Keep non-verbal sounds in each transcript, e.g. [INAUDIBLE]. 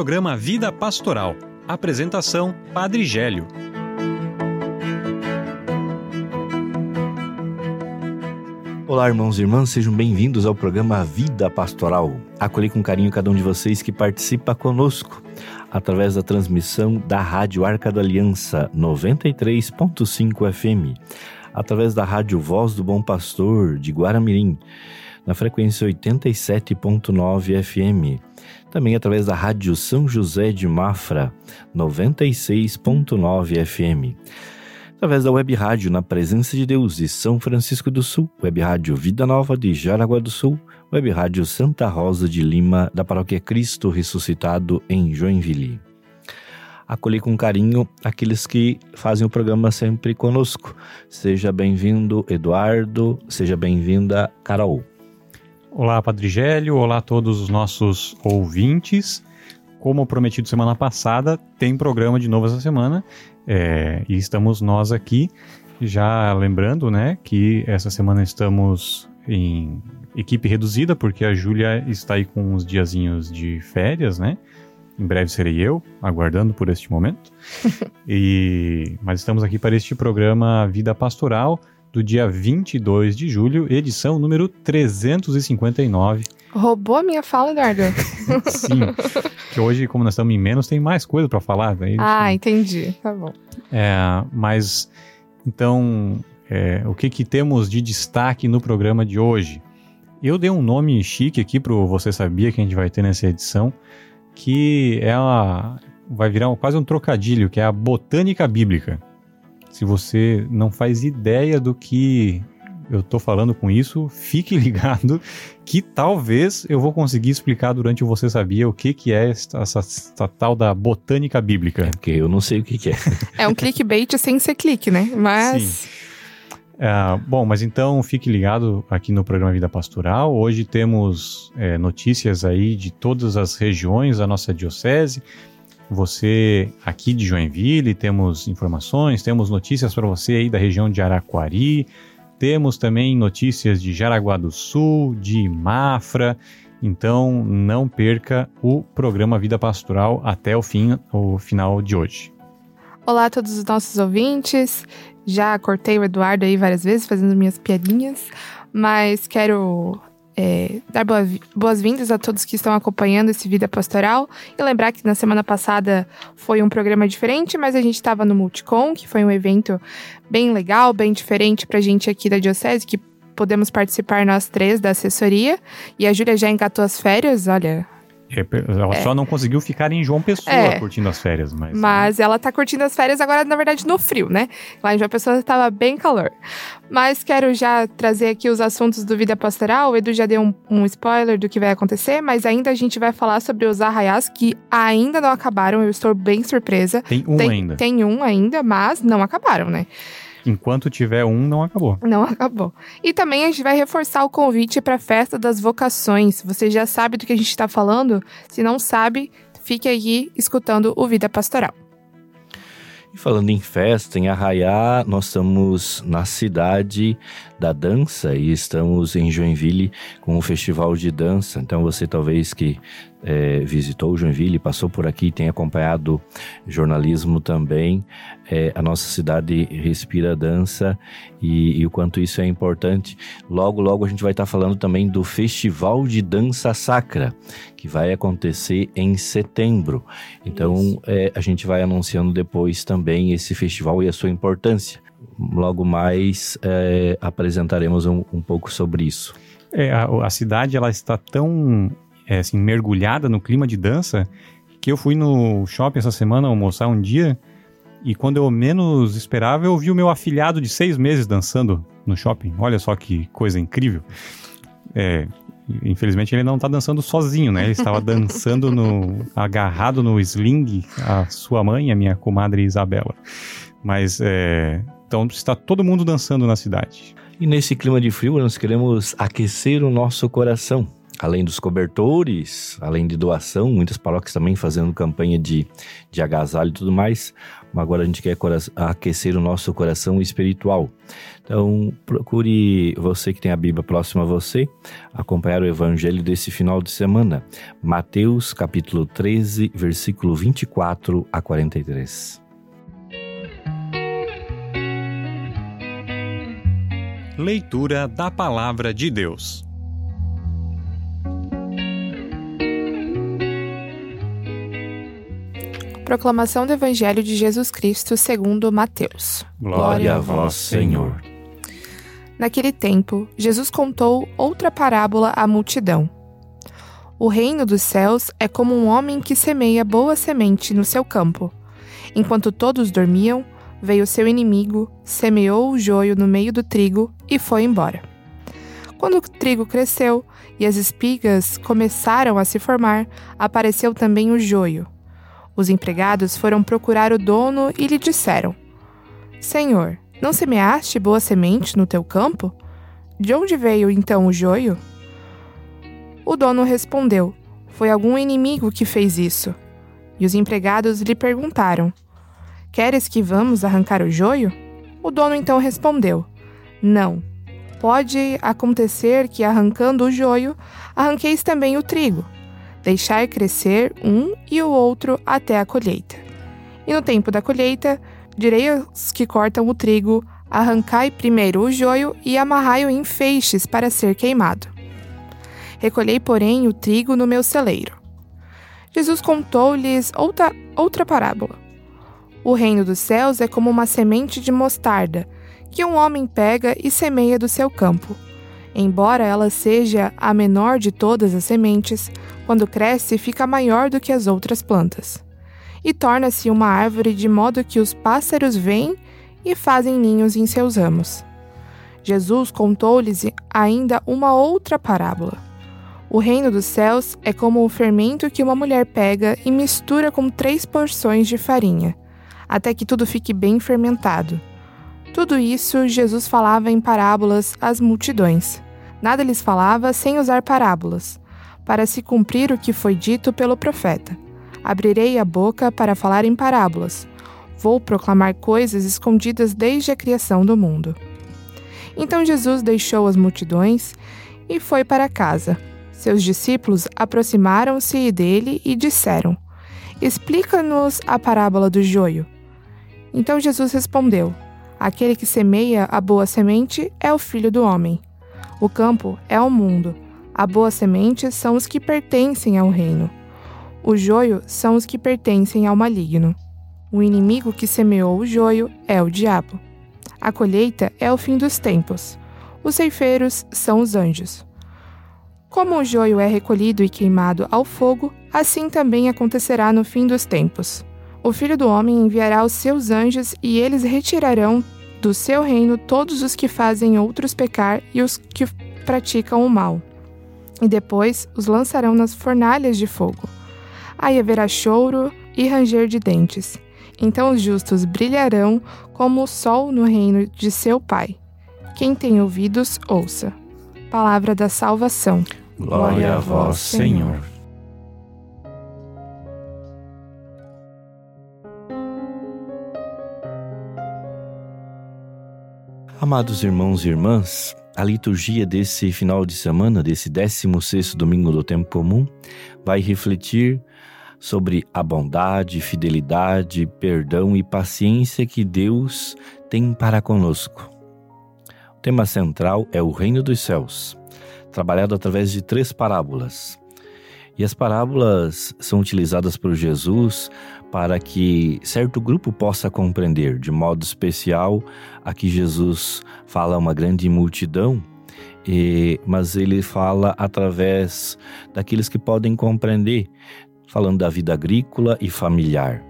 programa Vida Pastoral. Apresentação: Padre Gélio. Olá, irmãos e irmãs, sejam bem-vindos ao programa Vida Pastoral. Acolhi com carinho cada um de vocês que participa conosco através da transmissão da Rádio Arca da Aliança 93.5 FM, através da Rádio Voz do Bom Pastor de Guaramirim, na frequência 87.9 FM, também através da Rádio São José de Mafra 96.9 FM através da Web Rádio Na Presença de Deus de São Francisco do Sul, Web Rádio Vida Nova de Jaraguá do Sul, Web Rádio Santa Rosa de Lima, da Paróquia Cristo Ressuscitado em Joinville. Acolhi com carinho aqueles que fazem o programa sempre conosco. Seja bem-vindo, Eduardo, seja bem-vinda, Carol. Olá, Padre Gélio, olá a todos os nossos ouvintes. Como prometido semana passada, tem programa de novo essa semana é, e estamos nós aqui, já lembrando, né, que essa semana estamos em equipe reduzida, porque a Júlia está aí com uns diazinhos de férias, né? Em breve serei eu, aguardando por este momento. [LAUGHS] e Mas estamos aqui para este programa Vida Pastoral, do dia 22 de julho, edição número 359. Roubou a minha fala, Eduardo? [LAUGHS] Sim. Que hoje, como nós estamos em menos, tem mais coisa para falar. Né? Ah, entendi. Tá bom. É, mas, então, é, o que, que temos de destaque no programa de hoje? Eu dei um nome chique aqui pro Você Sabia que a gente vai ter nessa edição, que é a, vai virar quase um trocadilho, que é a botânica bíblica. Se você não faz ideia do que eu tô falando com isso, fique [LAUGHS] ligado que talvez eu vou conseguir explicar durante o Você Sabia o que, que é essa, essa, essa tal da botânica bíblica. É porque eu não sei o que, que é. É um clickbait sem ser clique, né? Mas. Sim. É, bom, mas então fique ligado aqui no programa Vida Pastoral. Hoje temos é, notícias aí de todas as regiões da nossa diocese. Você aqui de Joinville, temos informações, temos notícias para você aí da região de Araquari, temos também notícias de Jaraguá do Sul, de Mafra. Então não perca o programa Vida Pastoral até o fim, o final de hoje. Olá a todos os nossos ouvintes. Já cortei o Eduardo aí várias vezes fazendo minhas piadinhas, mas quero é, dar boas-vindas a todos que estão acompanhando esse Vida Pastoral e lembrar que na semana passada foi um programa diferente, mas a gente estava no Multicom, que foi um evento bem legal, bem diferente para a gente aqui da Diocese, que podemos participar nós três da assessoria. E a Júlia já engatou as férias, olha, ela é. só não conseguiu ficar em João Pessoa é. curtindo as férias, mas. Mas né? ela tá curtindo as férias agora, na verdade, no frio, né? Lá em João Pessoa estava bem calor. Mas quero já trazer aqui os assuntos do Vida Pastoral. O Edu já deu um, um spoiler do que vai acontecer, mas ainda a gente vai falar sobre os arraiais que ainda não acabaram. Eu estou bem surpresa. Tem um tem, ainda. Tem um ainda, mas não acabaram, né? Enquanto tiver um, não acabou. Não acabou. E também a gente vai reforçar o convite para a festa das vocações. Você já sabe do que a gente está falando? Se não sabe, fique aí escutando o Vida Pastoral. E falando em festa, em Arraiá, nós estamos na cidade da dança e estamos em Joinville com o festival de dança. Então você talvez que é, visitou Joinville, passou por aqui, tem acompanhado jornalismo também. É, a nossa cidade respira dança e, e, o quanto isso é importante. Logo, logo a gente vai estar falando também do Festival de Dança Sacra, que vai acontecer em setembro. Então é, a gente vai anunciando depois também esse festival e a sua importância. Logo mais é, apresentaremos um, um pouco sobre isso. É, a, a, cidade ela está tão é, assim, mergulhada no clima de dança, que eu fui no shopping essa semana almoçar um dia e quando eu menos esperava, eu vi o meu afilhado de seis meses dançando no shopping. Olha só que coisa incrível. É, infelizmente ele não está dançando sozinho, né? Ele estava [LAUGHS] dançando no agarrado no sling a sua mãe, a minha comadre Isabela. Mas é, então está todo mundo dançando na cidade. E nesse clima de frio, nós queremos aquecer o nosso coração além dos cobertores, além de doação, muitas paróquias também fazendo campanha de, de agasalho e tudo mais. Mas agora a gente quer aquecer o nosso coração espiritual. Então, procure você que tem a Bíblia próxima a você, acompanhar o evangelho desse final de semana. Mateus, capítulo 13, versículo 24 a 43. Leitura da Palavra de Deus. Proclamação do Evangelho de Jesus Cristo segundo Mateus. Glória a vós, Senhor. Naquele tempo, Jesus contou outra parábola à multidão. O reino dos céus é como um homem que semeia boa semente no seu campo. Enquanto todos dormiam, veio seu inimigo, semeou o joio no meio do trigo e foi embora. Quando o trigo cresceu e as espigas começaram a se formar, apareceu também o joio. Os empregados foram procurar o dono e lhe disseram: Senhor, não semeaste boa semente no teu campo? De onde veio então o joio? O dono respondeu: Foi algum inimigo que fez isso. E os empregados lhe perguntaram: Queres que vamos arrancar o joio? O dono então respondeu: Não. Pode acontecer que, arrancando o joio, arranqueis também o trigo deixar crescer um e o outro até a colheita. E no tempo da colheita, direi aos que cortam o trigo: arrancai primeiro o joio e amarrai-o em feixes para ser queimado. Recolhei, porém, o trigo no meu celeiro. Jesus contou-lhes outra, outra parábola. O reino dos céus é como uma semente de mostarda, que um homem pega e semeia do seu campo. Embora ela seja a menor de todas as sementes, quando cresce fica maior do que as outras plantas. E torna-se uma árvore de modo que os pássaros vêm e fazem ninhos em seus ramos. Jesus contou-lhes ainda uma outra parábola. O reino dos céus é como o fermento que uma mulher pega e mistura com três porções de farinha, até que tudo fique bem fermentado. Tudo isso Jesus falava em parábolas às multidões. Nada lhes falava sem usar parábolas, para se cumprir o que foi dito pelo profeta. Abrirei a boca para falar em parábolas. Vou proclamar coisas escondidas desde a criação do mundo. Então Jesus deixou as multidões e foi para casa. Seus discípulos aproximaram-se dele e disseram: Explica-nos a parábola do joio. Então Jesus respondeu: Aquele que semeia a boa semente é o filho do homem. O campo é o mundo. A boa semente são os que pertencem ao reino. O joio são os que pertencem ao maligno. O inimigo que semeou o joio é o diabo. A colheita é o fim dos tempos. Os ceifeiros são os anjos. Como o joio é recolhido e queimado ao fogo, assim também acontecerá no fim dos tempos. O Filho do Homem enviará os seus anjos e eles retirarão do seu reino todos os que fazem outros pecar e os que praticam o mal. E depois os lançarão nas fornalhas de fogo. Aí haverá choro e ranger de dentes. Então os justos brilharão como o sol no reino de seu Pai. Quem tem ouvidos, ouça. Palavra da salvação. Glória a vós, Senhor. Amados irmãos e irmãs, a liturgia desse final de semana, desse 16 domingo do tempo comum, vai refletir sobre a bondade, fidelidade, perdão e paciência que Deus tem para conosco. O tema central é o reino dos céus, trabalhado através de três parábolas. E as parábolas são utilizadas por Jesus para que certo grupo possa compreender. De modo especial, aqui Jesus fala a uma grande multidão, e, mas ele fala através daqueles que podem compreender, falando da vida agrícola e familiar.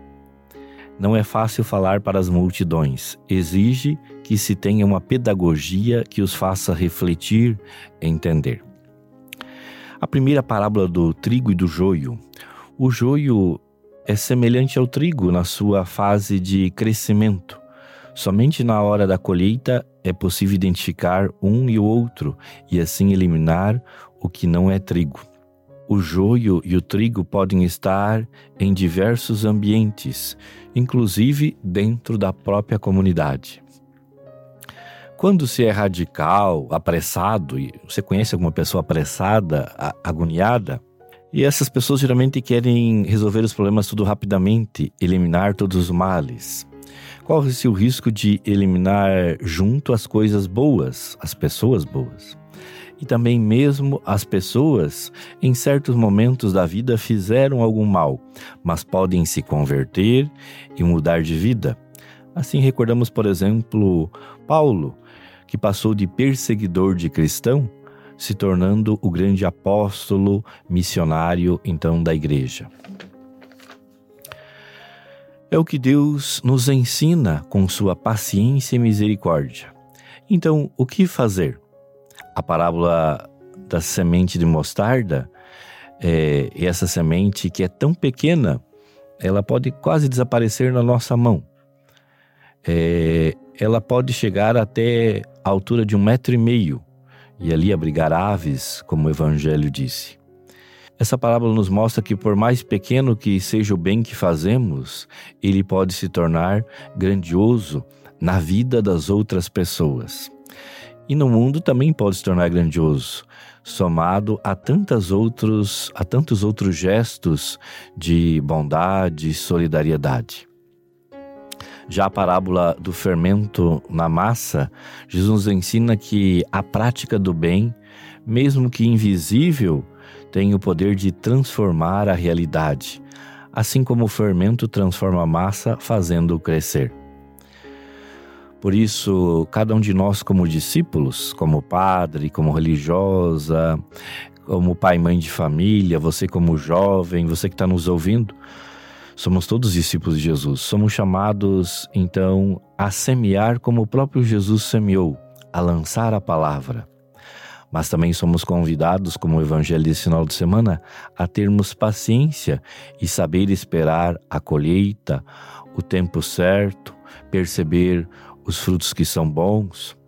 Não é fácil falar para as multidões, exige que se tenha uma pedagogia que os faça refletir e entender. A primeira parábola do trigo e do joio. O joio é semelhante ao trigo na sua fase de crescimento. Somente na hora da colheita é possível identificar um e o outro e assim eliminar o que não é trigo. O joio e o trigo podem estar em diversos ambientes, inclusive dentro da própria comunidade. Quando se é radical, apressado, e você conhece alguma pessoa apressada, agoniada, e essas pessoas geralmente querem resolver os problemas tudo rapidamente, eliminar todos os males. Corre-se o risco de eliminar junto as coisas boas, as pessoas boas. E também mesmo as pessoas, em certos momentos da vida, fizeram algum mal, mas podem se converter e mudar de vida. Assim recordamos, por exemplo, Paulo, que passou de perseguidor de cristão, se tornando o grande apóstolo missionário então da igreja. É o que Deus nos ensina com sua paciência e misericórdia. Então, o que fazer? A parábola da semente de mostarda, é, essa semente que é tão pequena, ela pode quase desaparecer na nossa mão. É, ela pode chegar até a altura de um metro e meio e ali abrigar aves, como o Evangelho disse. Essa parábola nos mostra que, por mais pequeno que seja o bem que fazemos, ele pode se tornar grandioso na vida das outras pessoas. E no mundo também pode se tornar grandioso, somado a, tantas outros, a tantos outros gestos de bondade e solidariedade. Já a parábola do fermento na massa, Jesus nos ensina que a prática do bem, mesmo que invisível, tem o poder de transformar a realidade, assim como o fermento transforma a massa, fazendo-o crescer. Por isso, cada um de nós, como discípulos, como padre, como religiosa, como pai e mãe de família, você como jovem, você que está nos ouvindo, Somos todos discípulos de Jesus. Somos chamados, então, a semear como o próprio Jesus semeou, a lançar a palavra. Mas também somos convidados, como o Evangelho desse final de semana, a termos paciência e saber esperar a colheita, o tempo certo, perceber os frutos que são bons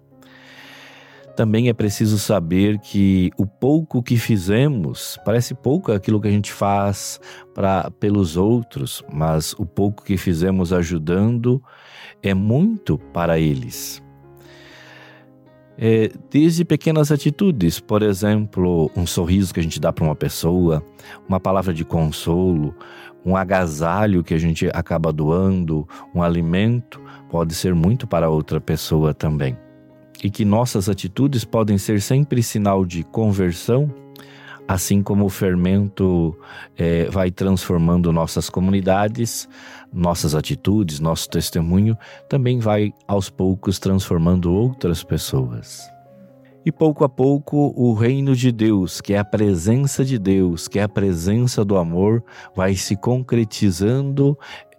também é preciso saber que o pouco que fizemos, parece pouco aquilo que a gente faz para pelos outros, mas o pouco que fizemos ajudando é muito para eles. É, desde pequenas atitudes, por exemplo, um sorriso que a gente dá para uma pessoa, uma palavra de consolo, um agasalho que a gente acaba doando, um alimento, pode ser muito para outra pessoa também e que nossas atitudes podem ser sempre sinal de conversão, assim como o fermento é, vai transformando nossas comunidades, nossas atitudes, nosso testemunho também vai aos poucos transformando outras pessoas. E pouco a pouco o reino de Deus, que é a presença de Deus, que é a presença do amor, vai se concretizando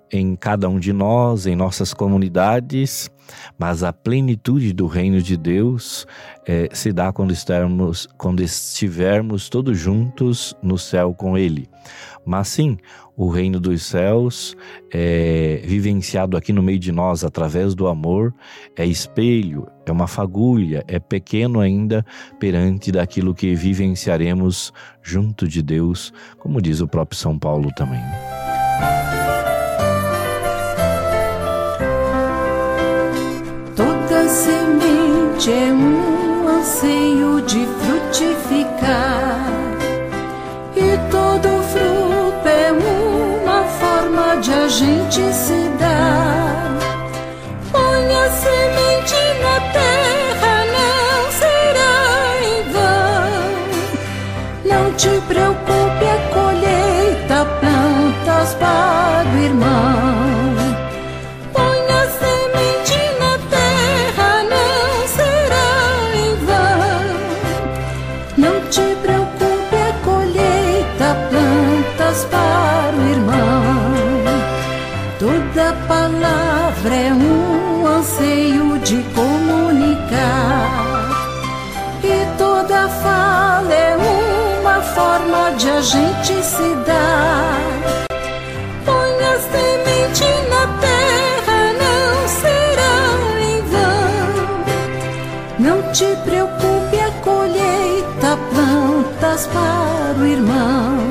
em cada um de nós, em nossas comunidades, mas a plenitude do reino de Deus é, se dá quando, estarmos, quando estivermos todos juntos no céu com Ele. Mas sim, o reino dos céus é vivenciado aqui no meio de nós através do amor, é espelho, é uma fagulha, é pequeno ainda perante daquilo que vivenciaremos junto de Deus, como diz o próprio São Paulo também. É um anseio de frutificar, e todo fruto é uma forma de a gente se dar. Põe a semente na terra, não será em vão. Não te preocupe, a colheita plantas para o irmão. De a gente se dar. Põe a semente na terra, não será em vão. Não te preocupe, a colheita planta plantas para o irmão.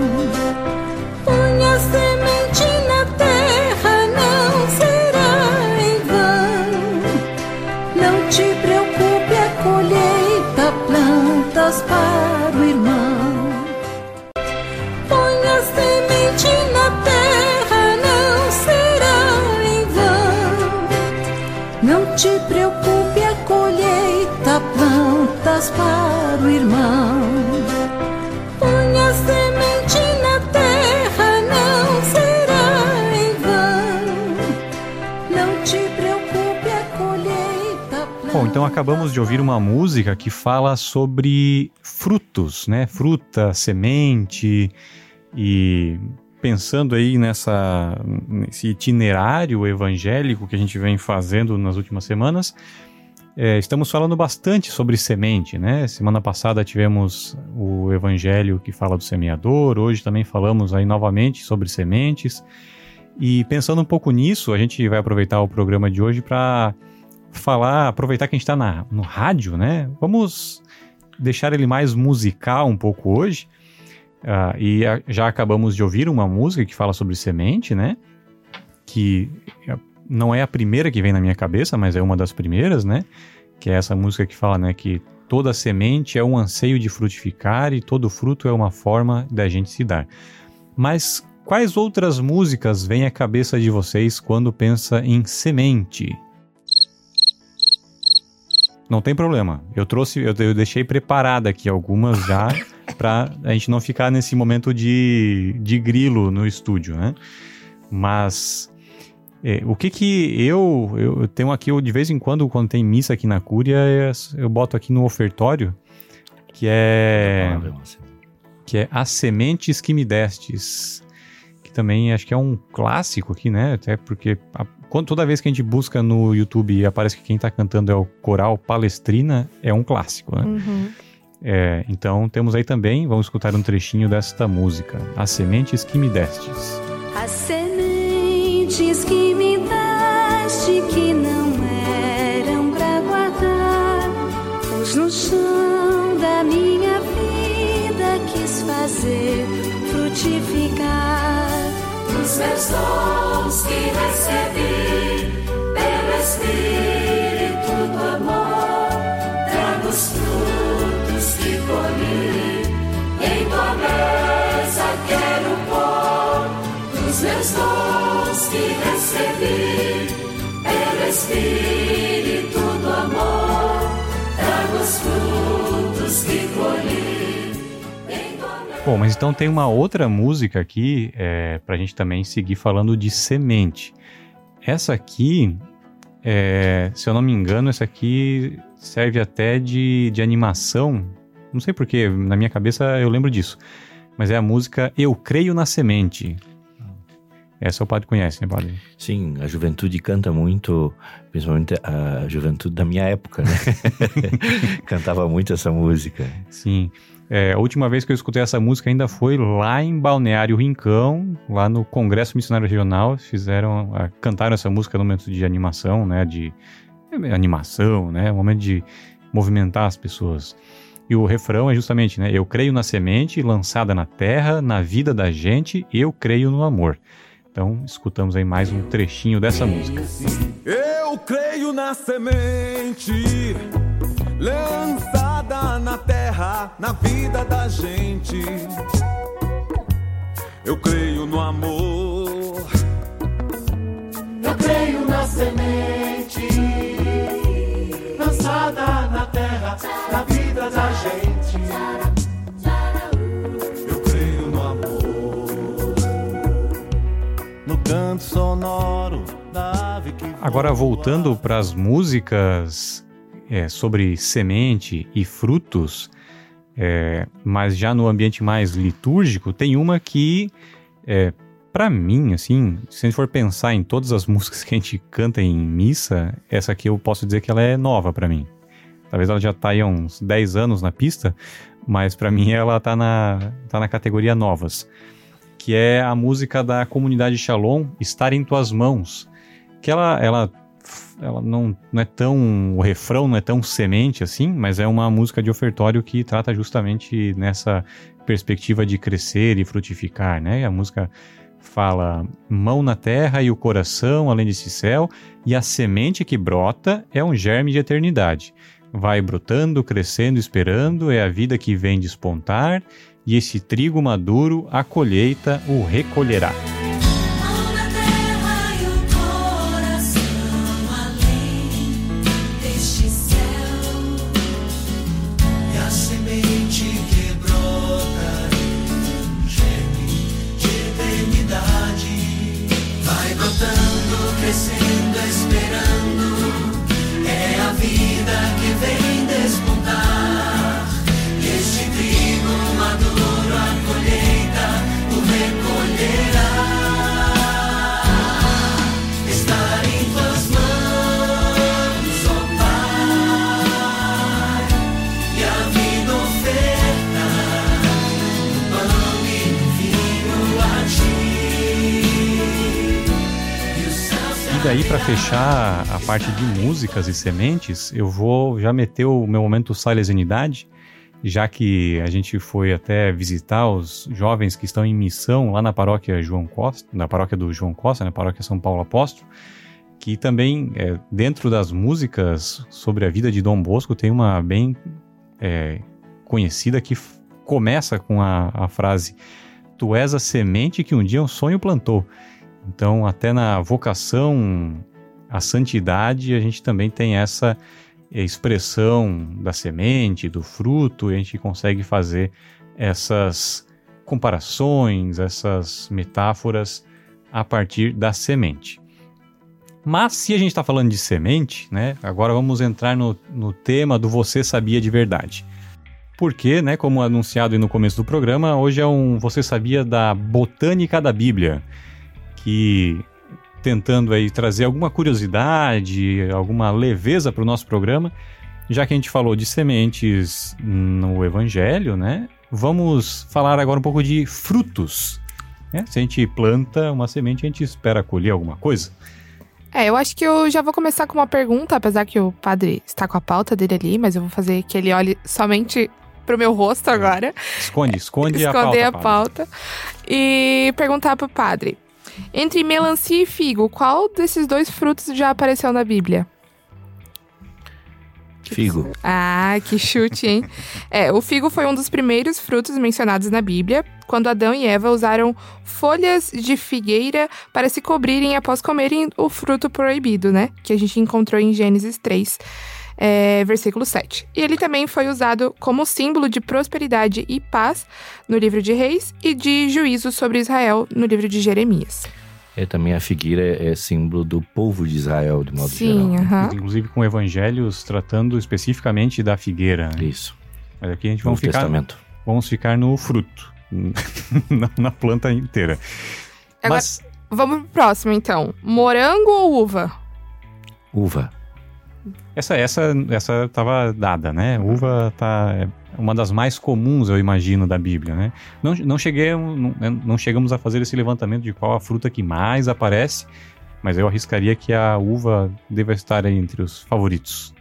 De ouvir uma música que fala sobre frutos, né? Fruta, semente e pensando aí nessa nesse itinerário evangélico que a gente vem fazendo nas últimas semanas, é, estamos falando bastante sobre semente, né? Semana passada tivemos o evangelho que fala do semeador, hoje também falamos aí novamente sobre sementes. E pensando um pouco nisso, a gente vai aproveitar o programa de hoje para falar, aproveitar que a gente está no rádio, né? Vamos deixar ele mais musical um pouco hoje. Ah, e a- já acabamos de ouvir uma música que fala sobre semente, né? Que é- não é a primeira que vem na minha cabeça, mas é uma das primeiras, né? Que é essa música que fala, né? Que toda semente é um anseio de frutificar e todo fruto é uma forma da gente se dar. Mas quais outras músicas vêm à cabeça de vocês quando pensa em semente? Não tem problema. Eu trouxe, eu, eu deixei preparada aqui algumas já [LAUGHS] para a gente não ficar nesse momento de, de grilo no estúdio, né? Mas é, o que que eu, eu tenho aqui, eu, de vez em quando, quando tem missa aqui na Cúria, eu, eu boto aqui no ofertório, que é que é As Sementes que Me Destes, que também acho que é um clássico aqui, né? Até porque quando- toda vez que a gente busca no YouTube e aparece que quem tá cantando é o Coral Palestrina, é um clássico, né? Uhum. É, então temos aí também, vamos escutar um trechinho desta música, As Sementes que Me Destes. As sementes que me deste que não eram pra guardar, pus no chão da minha vida, quis fazer frutificar. Os meus dons que recebi pelo Espírito do amor, trago os frutos que colhi, em tua mesa quero pôr os meus dons que recebi pelo Espírito Bom, mas então tem uma outra música aqui é, pra gente também seguir falando de semente. Essa aqui, é, se eu não me engano, essa aqui serve até de, de animação. Não sei porquê, na minha cabeça eu lembro disso. Mas é a música Eu Creio na Semente. Essa o padre conhece, né, padre? Sim, a juventude canta muito, principalmente a juventude da minha época, né? [LAUGHS] [LAUGHS] Cantava muito essa música. Sim. É, a última vez que eu escutei essa música ainda foi lá em Balneário Rincão, lá no Congresso Missionário Regional. Fizeram, ah, cantaram essa música no momento de animação, né? De é, animação, né? Momento de movimentar as pessoas. E o refrão é justamente, né? Eu creio na semente lançada na terra, na vida da gente, eu creio no amor. Então, escutamos aí mais um trechinho dessa música. Eu creio na semente lançada na terra, na vida da gente. Eu creio no amor. Eu creio na semente lançada na terra, na vida da gente. Eu creio no amor. No canto sonoro da ave que Agora, voltando para as músicas é, sobre semente e frutos, é, mas já no ambiente mais litúrgico, tem uma que, é, para mim, assim, se a gente for pensar em todas as [LAUGHS] músicas que a gente canta em missa, essa aqui eu posso dizer que ela é nova para mim. Talvez ela já tá aí há uns 10 anos na pista, mas para mim ela tá na, tá na categoria novas. Que é a música da comunidade Shalom, Estar em Tuas Mãos que ela, ela, ela não, não é tão. O refrão não é tão semente assim, mas é uma música de ofertório que trata justamente nessa perspectiva de crescer e frutificar, né? A música fala mão na terra e o coração além desse céu, e a semente que brota é um germe de eternidade. Vai brotando, crescendo, esperando, é a vida que vem despontar, e esse trigo maduro a colheita o recolherá. Parte de músicas e sementes, eu vou já meter o meu momento salesenidade, já que a gente foi até visitar os jovens que estão em missão lá na paróquia João Costa, na paróquia do João Costa, na paróquia São Paulo Apóstolo, que também, é, dentro das músicas sobre a vida de Dom Bosco, tem uma bem é, conhecida que começa com a, a frase Tu és a semente que um dia um sonho plantou. Então, até na vocação à santidade, a gente também tem essa expressão da semente, do fruto, e a gente consegue fazer essas comparações, essas metáforas a partir da semente. Mas se a gente está falando de semente, né? Agora vamos entrar no, no tema do você sabia de verdade. Porque, né, como anunciado no começo do programa, hoje é um você sabia da botânica da Bíblia, que tentando aí trazer alguma curiosidade, alguma leveza para o nosso programa, já que a gente falou de sementes no Evangelho, né? Vamos falar agora um pouco de frutos. né? Se a gente planta uma semente, a gente espera colher alguma coisa. É, eu acho que eu já vou começar com uma pergunta, apesar que o padre está com a pauta dele ali, mas eu vou fazer que ele olhe somente pro meu rosto agora. Esconde, esconde a esconder pauta. a Pablo. pauta. E perguntar pro padre. Entre melancia e figo, qual desses dois frutos já apareceu na Bíblia? Figo. Ah, que chute, hein? é, o figo foi um dos primeiros frutos mencionados na Bíblia, quando Adão e Eva usaram folhas de figueira para se cobrirem após comerem o fruto proibido, né? Que a gente encontrou em Gênesis 3, é, versículo 7. E ele também foi usado como símbolo de prosperidade e paz no livro de Reis e de juízo sobre Israel no livro de Jeremias. É também a figueira é símbolo do povo de Israel, de modo Sim, geral. aham. Inclusive com evangelhos tratando especificamente da figueira. né? Isso. Mas aqui a gente Novo vamos ficar, Testamento. vamos ficar no fruto, [LAUGHS] na, na planta inteira. Agora- Mas Vamos pro próximo, então. Morango ou uva? Uva. Essa, essa, essa tava dada, né? Uva tá é uma das mais comuns, eu imagino, da Bíblia, né? Não, não, cheguei, não, não chegamos a fazer esse levantamento de qual a fruta que mais aparece, mas eu arriscaria que a uva deva estar entre os favoritos.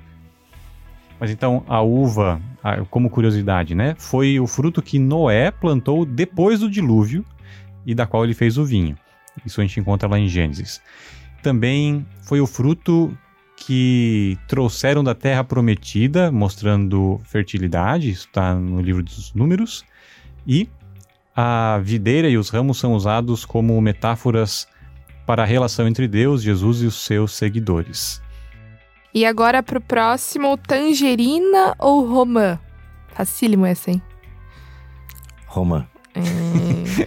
Mas então, a uva, como curiosidade, né? Foi o fruto que Noé plantou depois do dilúvio e da qual ele fez o vinho. Isso a gente encontra lá em Gênesis. Também foi o fruto que trouxeram da terra prometida, mostrando fertilidade, isso está no livro dos Números. E a videira e os ramos são usados como metáforas para a relação entre Deus, Jesus e os seus seguidores. E agora pro próximo, tangerina ou romã? Facílimo essa, hein? Roma. É,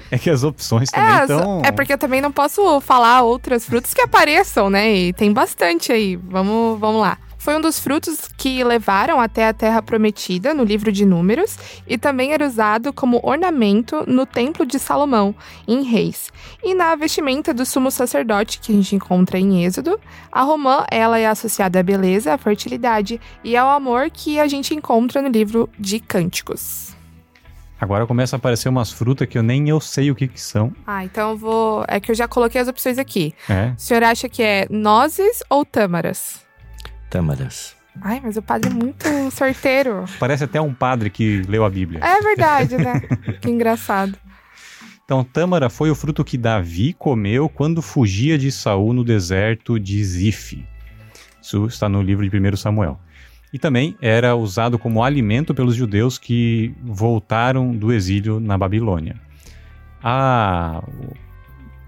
[LAUGHS] É que as opções também é, estão. é porque eu também não posso falar outras frutas que apareçam, né? E tem bastante aí. Vamos, vamos lá. Foi um dos frutos que levaram até a Terra Prometida no livro de Números e também era usado como ornamento no Templo de Salomão, em Reis. E na vestimenta do sumo sacerdote que a gente encontra em Êxodo, a romã ela é associada à beleza, à fertilidade e ao amor que a gente encontra no livro de Cânticos. Agora começa a aparecer umas frutas que eu nem eu sei o que, que são. Ah, então eu vou. É que eu já coloquei as opções aqui. É. O senhor acha que é nozes ou tâmaras? Tâmaras. Ai, mas o padre é muito sorteiro. Parece até um padre que leu a Bíblia. É verdade, né? [LAUGHS] que engraçado. Então, tâmara foi o fruto que Davi comeu quando fugia de Saul no deserto de Zif. Isso está no livro de 1 Samuel. E também era usado como alimento pelos judeus que voltaram do exílio na Babilônia. A,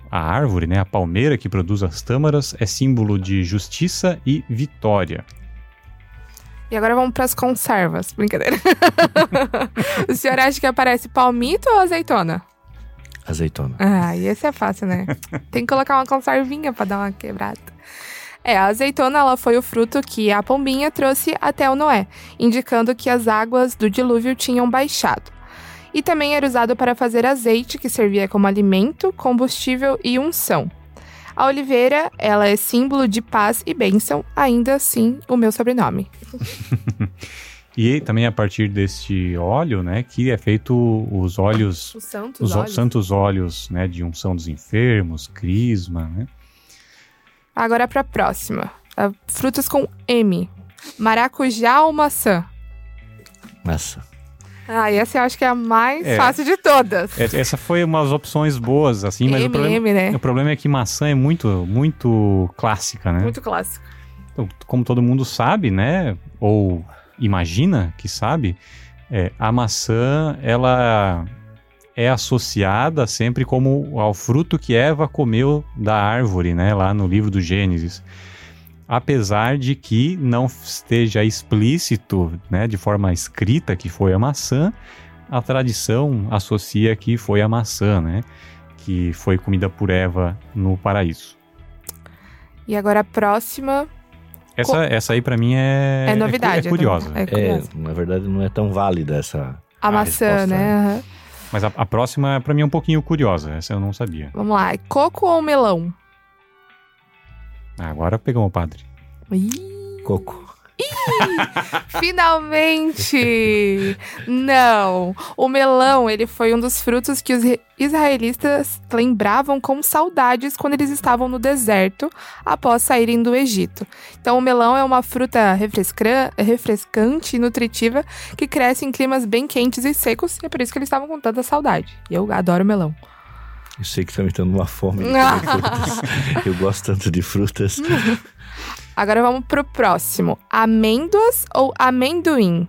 a árvore, né, a palmeira que produz as tâmaras, é símbolo de justiça e vitória. E agora vamos pras conservas. Brincadeira. [LAUGHS] o senhor acha que aparece palmito ou azeitona? Azeitona. Ah, e esse é fácil, né? [LAUGHS] Tem que colocar uma conservinha pra dar uma quebrada. É, a azeitona ela foi o fruto que a pombinha trouxe até o Noé, indicando que as águas do dilúvio tinham baixado. E também era usado para fazer azeite, que servia como alimento, combustível e unção. A oliveira, ela é símbolo de paz e bênção, ainda assim o meu sobrenome. [LAUGHS] E também a partir deste óleo, né, que é feito os óleos, Os santos os óleos. santos óleos, né, de unção dos enfermos, crisma, né? Agora pra próxima. Ah, Frutas com M. Maracujá ou maçã? Massa. Ah, essa eu acho que é a mais É. fácil de todas. Essa essa foi umas opções boas, assim, mas o problema, MM, né? o problema é que maçã é muito, muito clássica, né? Muito clássico. Então, como todo mundo sabe, né? Ou imagina que sabe, é, a maçã ela é associada sempre como ao fruto que Eva comeu da árvore, né? Lá no livro do Gênesis. Apesar de que não esteja explícito, né, de forma escrita que foi a maçã, a tradição associa que foi a maçã, né? Que foi comida por Eva no paraíso. E agora a próxima Essa, essa aí pra mim é, é, novidade. é, curiosa. É, É, curiosa. na verdade, não é tão válida essa. A maçã, resposta, né? Aham. Mas a, a próxima, pra mim, é um pouquinho curiosa. Essa eu não sabia. Vamos lá. É Coco ou melão? Agora pegamos o padre. Ih, Coco. Finalmente! Não! O melão, ele foi um dos frutos que os israelitas lembravam com saudades quando eles estavam no deserto após saírem do Egito. Então, o melão é uma fruta refrescante e nutritiva que cresce em climas bem quentes e secos, e é por isso que eles estavam com tanta saudade. E eu adoro melão. Eu sei que tá me dando uma fome. Eu gosto tanto de frutas. Agora vamos pro próximo. Amêndoas ou amendoim?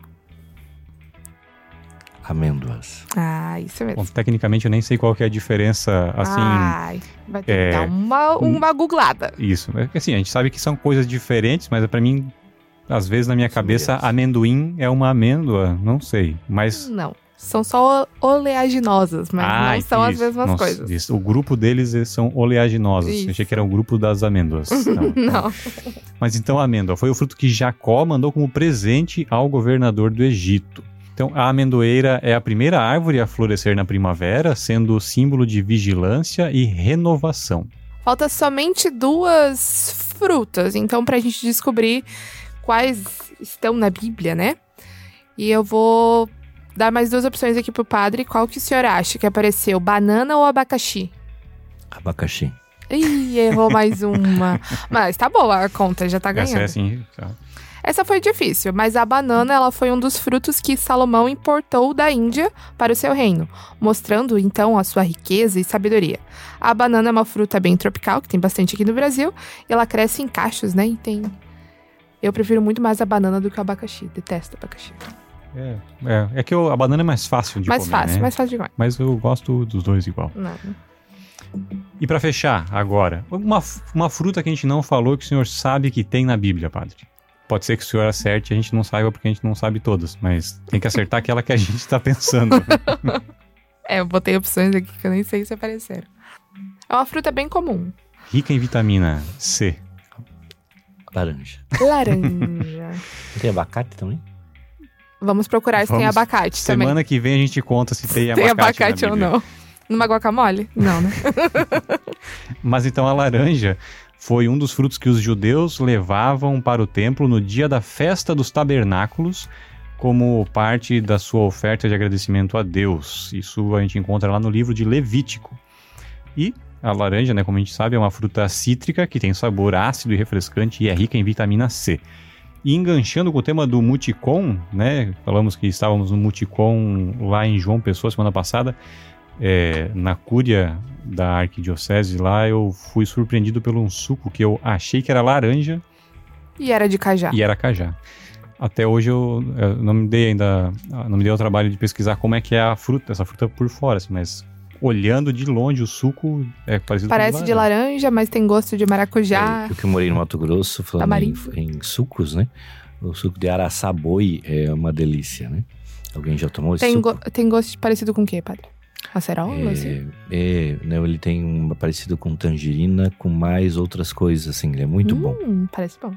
Amêndoas. Ah, isso mesmo. Bom, tecnicamente, eu nem sei qual que é a diferença, assim... Ai, vai ter é, que dar uma, uma googlada. Isso. É que, assim, a gente sabe que são coisas diferentes, mas pra mim, às vezes, na minha cabeça, amendoim é uma amêndoa. Não sei. Mas... Não. São só oleaginosas, mas Ah, não são as isso. mesmas Nossa, coisas. isso. O grupo deles eles são oleaginosos. Eu achei Isso. que era o grupo das amêndoas. [LAUGHS] Não. Não. Mas então a amêndoa foi o fruto que Jacó mandou como presente ao governador do Egito. Então a amendoeira é a primeira árvore a florescer na primavera, sendo símbolo de vigilância e renovação. Falta somente duas frutas, então pra gente descobrir quais estão na Bíblia, né? E eu vou dar mais duas opções aqui pro padre. Qual que o senhor acha que apareceu? Banana ou abacaxi? Abacaxi. Ih, errou mais uma. [LAUGHS] Mas tá boa a conta, já tá ganhando. Essa é assim. tá. Essa foi difícil, mas a banana ela foi um dos frutos que Salomão importou da Índia para o seu reino, mostrando então a sua riqueza e sabedoria. A banana é uma fruta bem tropical, que tem bastante aqui no Brasil, e ela cresce em cachos, né? E tem. Eu prefiro muito mais a banana do que o abacaxi. Detesto abacaxi. É, é, é que o- a banana é mais fácil de mais comer, fácil, né? mais fácil de comer. Mas eu gosto dos dois igual. Não. E pra fechar agora, uma, uma fruta que a gente não falou que o senhor sabe que tem na Bíblia, padre. Pode ser que o senhor acerte e a gente não saiba porque a gente não sabe todas, mas tem que acertar aquela que a gente tá pensando. [LAUGHS] É, eu botei opções aqui que eu nem sei se apareceram. É uma fruta bem comum. Rica em vitamina C. Laranja. Laranja. [LAUGHS] Tem abacate também? Vamos procurar se tem Vamos. abacate também. Semana que vem a gente conta se tem, tem abacate, abacate na ou não. Numa guacamole? Não, né? [LAUGHS] Mas então a laranja foi um dos frutos que os judeus levavam para o templo no dia da festa dos tabernáculos, como parte da sua oferta de agradecimento a Deus. Isso a gente encontra lá no livro de Levítico. E a laranja, né, como a gente sabe, é uma fruta cítrica que tem sabor ácido e refrescante e é rica em vitamina C. E enganchando com o tema do Multicom, né? Falamos que estávamos no Multicom lá em João Pessoa semana passada. É, na cúria da arquidiocese lá, eu fui surpreendido pelo um suco que eu achei que era laranja E era de cajá. e era cajá. Até hoje eu, eu não me dei ainda, não me dei o trabalho de pesquisar como é que é a fruta, essa fruta por fora, assim, mas olhando de longe o suco é parecido Parece com de laranja, mas tem gosto de maracujá. É, eu morei no Mato Grosso, falando em, em sucos, né? O suco de araçaboi é uma delícia, né? Alguém já tomou esse Tem, suco? go- tem gosto de parecido com o quê, padre? Acerola, assim? É, é, né, ele tem um parecido com tangerina, com mais outras coisas, assim. Ele é muito bom. Hum, Parece bom.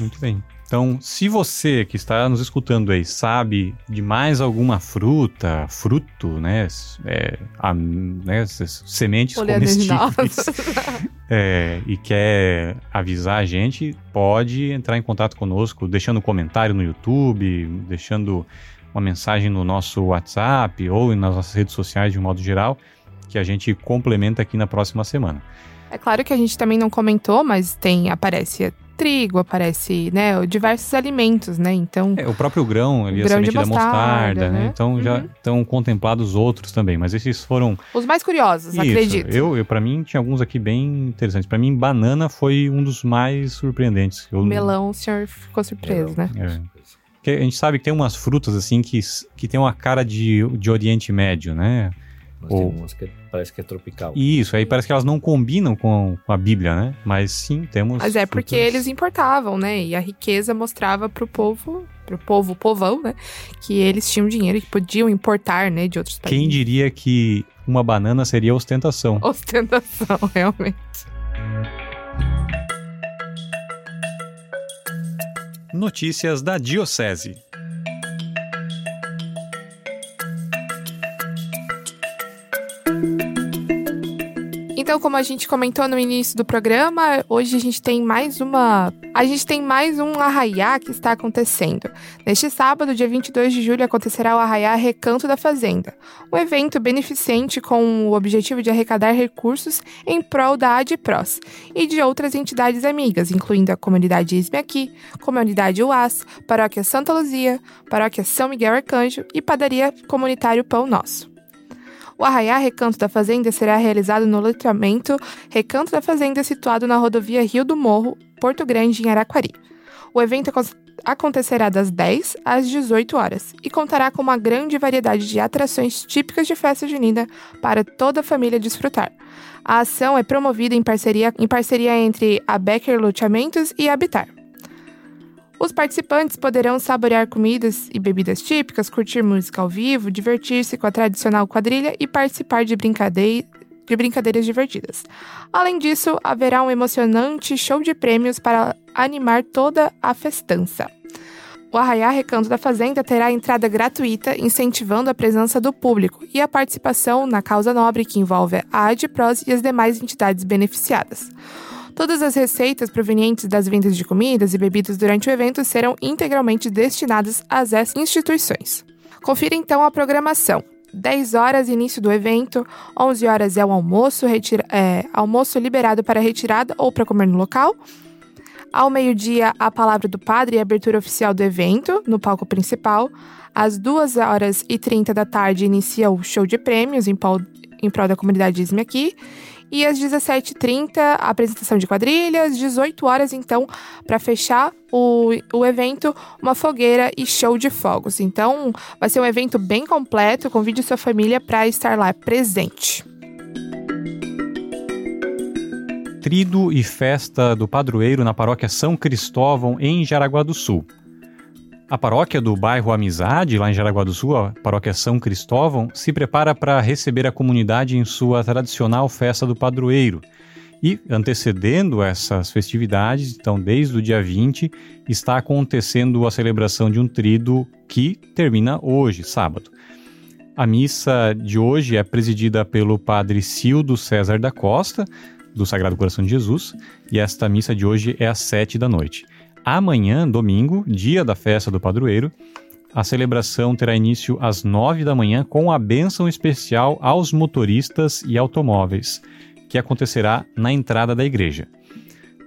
Muito bem. Então, se você que está nos escutando aí sabe de mais alguma fruta, fruto, né, é, a- né, sementes comestíveis, [LAUGHS] [LAUGHS] é, e quer avisar a gente, pode entrar em contato conosco, deixando um comentário no YouTube, deixando uma mensagem no nosso WhatsApp ou nas nossas redes sociais de um modo geral, que a gente complementa aqui na próxima semana. É claro que a gente também não comentou, mas tem aparece trigo, aparece, né, diversos alimentos, né? Então, É, o próprio grão, ali, a Grão de semente da mostarda, mostarda, né? né? Então já Uhum. estão contemplados outros também, mas esses foram. os mais curiosos, Isso, acredito. Eu, eu para mim tinha alguns aqui bem interessantes. Para mim, banana foi um dos mais surpreendentes. Eu, Melão, o senhor ficou surpreso, né? É. Porque a gente sabe que tem umas frutas assim que, que tem uma cara de, de Oriente Médio, né? Mas Ou- tem umas que parece que é tropical. E isso, aí parece que elas não combinam com, com a Bíblia, né? Mas sim, temos. Mas é porque frutas- eles importavam, né? E a riqueza mostrava pro povo, pro povo, povão, né? Que eles tinham dinheiro e que podiam importar, né? De outros países. Quem diria que uma banana seria ostentação? [LAUGHS] Ostentação, [LAUGHS] realmente. Notícias da Diocese. Então, como a gente comentou no início do programa, hoje a gente tem mais uma. A gente tem mais um arraiá que está acontecendo. Neste sábado, dia 22 de julho, acontecerá o Arraiá Recanto da Fazenda, um evento beneficente com o objetivo de arrecadar recursos em prol da ADPROS e de outras entidades amigas, incluindo a comunidade Isme Aqui, comunidade UAS, Paróquia Santa Luzia, Paróquia São Miguel Arcanjo e Padaria Comunitário Pão Nosso. O Arraiá Recanto da Fazenda será realizado no loteamento Recanto da Fazenda, situado na rodovia Rio do Morro, Porto Grande, em Araquari. O evento acon- acontecerá das 10 às 18 horas e contará com uma grande variedade de atrações típicas de festa junina para toda a família desfrutar. A ação é promovida em parceria, em parceria entre a Becker Loteamentos e a Habitar. Os participantes poderão saborear comidas e bebidas típicas, curtir música ao vivo, divertir-se com a tradicional quadrilha e participar de, de brincadeiras divertidas. Além disso, haverá um emocionante show de prêmios para animar toda a festança. O Arraiá Recanto da Fazenda terá entrada gratuita, incentivando a presença do público e a participação na causa nobre que envolve a ADPROS e as demais entidades beneficiadas. Todas as receitas provenientes das vendas de comidas e bebidas durante o evento serão integralmente destinadas às instituições. Confira então a programação. 10 horas início do evento, 11 horas é o almoço, retira- é, almoço liberado para retirada ou para comer no local. Ao meio-dia, a palavra do padre e abertura oficial do evento, no palco principal. Às 2 horas e 30 da tarde, inicia o show de prêmios em prol, em prol da comunidade Isme Aqui. E às 17h30, a apresentação de quadrilhas. 18 horas, então, para fechar o, o evento, uma fogueira e show de fogos. Então, vai ser um evento bem completo. Convide sua família para estar lá presente. Trido e festa do padroeiro na paróquia São Cristóvão, em Jaraguá do Sul. A paróquia do bairro Amizade, lá em Jaraguá do Sul, a paróquia São Cristóvão, se prepara para receber a comunidade em sua tradicional festa do padroeiro. E, antecedendo essas festividades, então desde o dia 20, está acontecendo a celebração de um trido que termina hoje, sábado. A missa de hoje é presidida pelo padre Cildo César da Costa, do Sagrado Coração de Jesus, e esta missa de hoje é às sete da noite. Amanhã, domingo, dia da festa do padroeiro, a celebração terá início às nove da manhã com a bênção especial aos motoristas e automóveis, que acontecerá na entrada da igreja.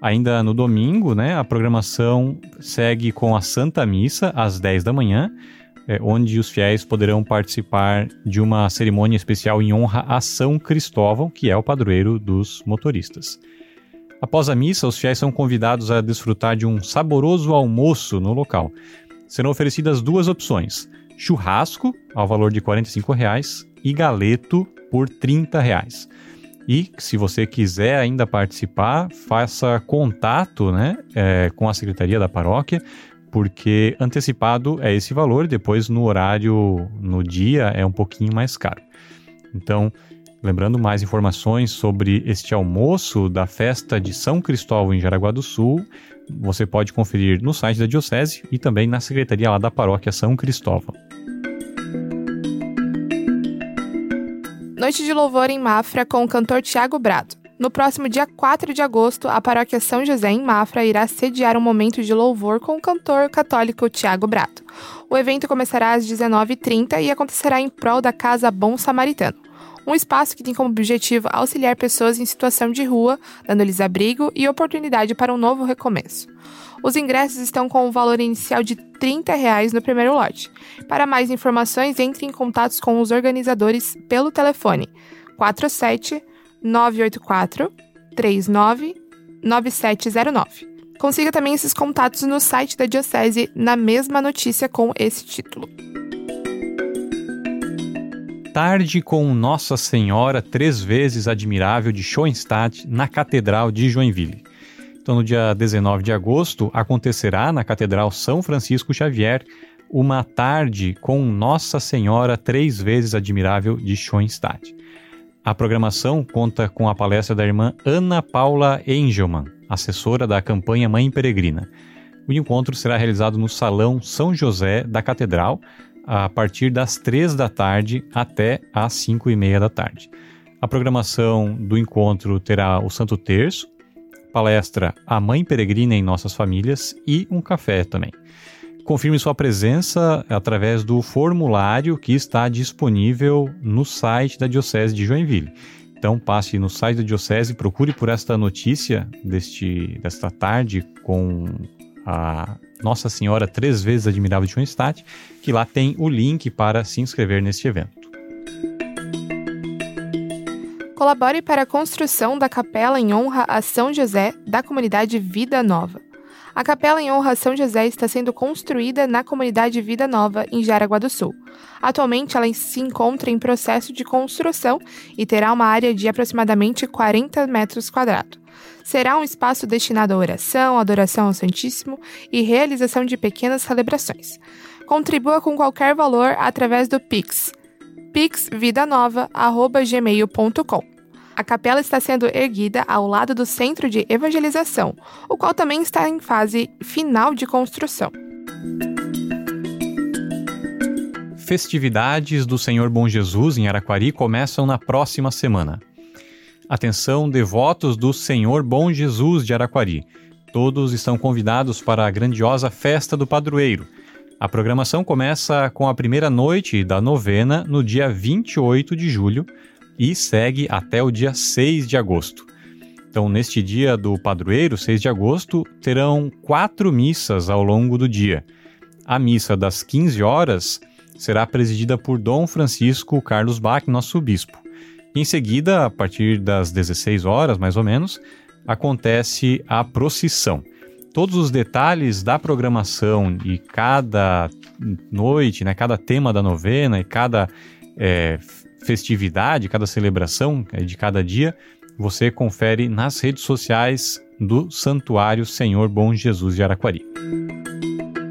Ainda no domingo, né, a programação segue com a Santa Missa às 10 da manhã, é, onde os fiéis poderão participar de uma cerimônia especial em honra a São Cristóvão, que é o padroeiro dos motoristas. Após a missa, os fiéis são convidados a desfrutar de um saboroso almoço no local. Serão oferecidas duas opções: churrasco, ao valor de 45 reais, e galeto por 30 reais. E se você quiser ainda participar, faça contato né, é, com a secretaria da paróquia, porque antecipado é esse valor, depois no horário, no dia, é um pouquinho mais caro. Então, lembrando mais informações sobre este almoço da festa de São Cristóvão em Jaraguá do Sul, você pode conferir no site da Diocese e também na secretaria lá da paróquia São Cristóvão. Noite de louvor em Mafra com o cantor Tiago Brado. No próximo dia 4 de agosto, a paróquia São José em Mafra irá sediar um momento de louvor com o cantor católico Tiago Brado. O evento começará às 19h30 e acontecerá em prol da Casa Bom Samaritano, um espaço que tem como objetivo auxiliar pessoas em situação de rua, dando-lhes abrigo e oportunidade para um novo recomeço. Os ingressos estão com um valor inicial de 30 reais no primeiro lote. Para mais informações, entre em contato com os organizadores pelo telefone 47 984 39 9709. Consiga também esses contatos no site da Diocese na mesma notícia com esse título. Tarde com Nossa Senhora três vezes admirável de Schoenstatt na Catedral de Joinville. Então, no dia 19 de agosto, acontecerá na Catedral São Francisco Xavier uma tarde com Nossa Senhora três vezes admirável de Schoenstatt. A programação conta com a palestra da irmã Ana Paula Engelmann, assessora da campanha Mãe Peregrina. O encontro será realizado no Salão São José da Catedral, a partir das três da tarde até às cinco e meia da tarde. A programação do encontro terá o Santo Terço, palestra A Mãe Peregrina em Nossas Famílias e um café também. Confirme sua presença através do formulário que está disponível no site da Diocese de Joinville. Então passe no site da Diocese, procure por esta notícia deste, desta tarde com a Nossa Senhora Três Vezes Admirável de Schoenstatt, que lá tem o link para se inscrever neste evento. Colabore para a construção da capela em honra a São José da comunidade Vida Nova. A capela em honra a São José está sendo construída na comunidade Vida Nova, em Jaraguá do Sul. Atualmente, ela se encontra em processo de construção e terá uma área de aproximadamente 40 metros quadrados. Será um espaço destinado à oração, adoração ao Santíssimo e realização de pequenas celebrações. Contribua com qualquer valor através do Pix pixvidanova.gmail.com. A capela está sendo erguida ao lado do Centro de Evangelização, o qual também está em fase final de construção. Festividades do Senhor Bom Jesus em Araquari começam na próxima semana. Atenção, devotos do Senhor Bom Jesus de Araquari. Todos estão convidados para a grandiosa festa do padroeiro. A programação começa com a primeira noite da novena no dia 28 de julho e segue até o dia 6 de agosto. Então, neste dia do padroeiro, 6 de agosto, terão quatro missas ao longo do dia. A missa das 15 horas será presidida por Dom Francisco Carlos Bach, nosso bispo. Em seguida, a partir das 16 horas, mais ou menos, acontece a procissão. Todos os detalhes da programação e cada noite, né, cada tema da novena e cada é, festividade, cada celebração é, de cada dia, você confere nas redes sociais do Santuário Senhor Bom Jesus de Araquari.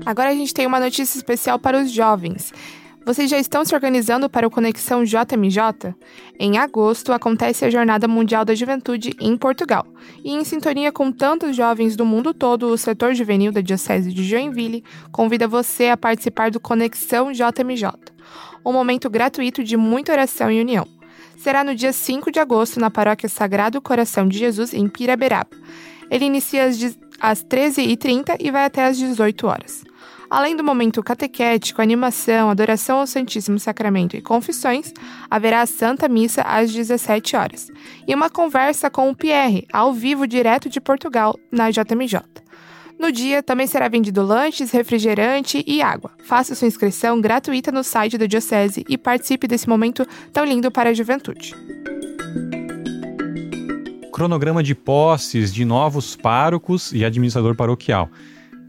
Agora a gente tem uma notícia especial para os jovens. Vocês já estão se organizando para o Conexão JMJ? Em agosto acontece a Jornada Mundial da Juventude em Portugal. E em sintonia com tantos jovens do mundo todo, o setor juvenil da Diocese de Joinville convida você a participar do Conexão JMJ, um momento gratuito de muita oração e união. Será no dia 5 de agosto na Paróquia Sagrado Coração de Jesus, em Piraberaba. Ele inicia às 13h30 e vai até às 18 horas. Além do momento catequético, animação, adoração ao Santíssimo Sacramento e confissões, haverá a Santa Missa às 17 horas. E uma conversa com o Pierre, ao vivo direto de Portugal, na JMJ. No dia também será vendido lanches, refrigerante e água. Faça sua inscrição gratuita no site da Diocese e participe desse momento tão lindo para a juventude. Cronograma de posses de novos párocos e administrador paroquial.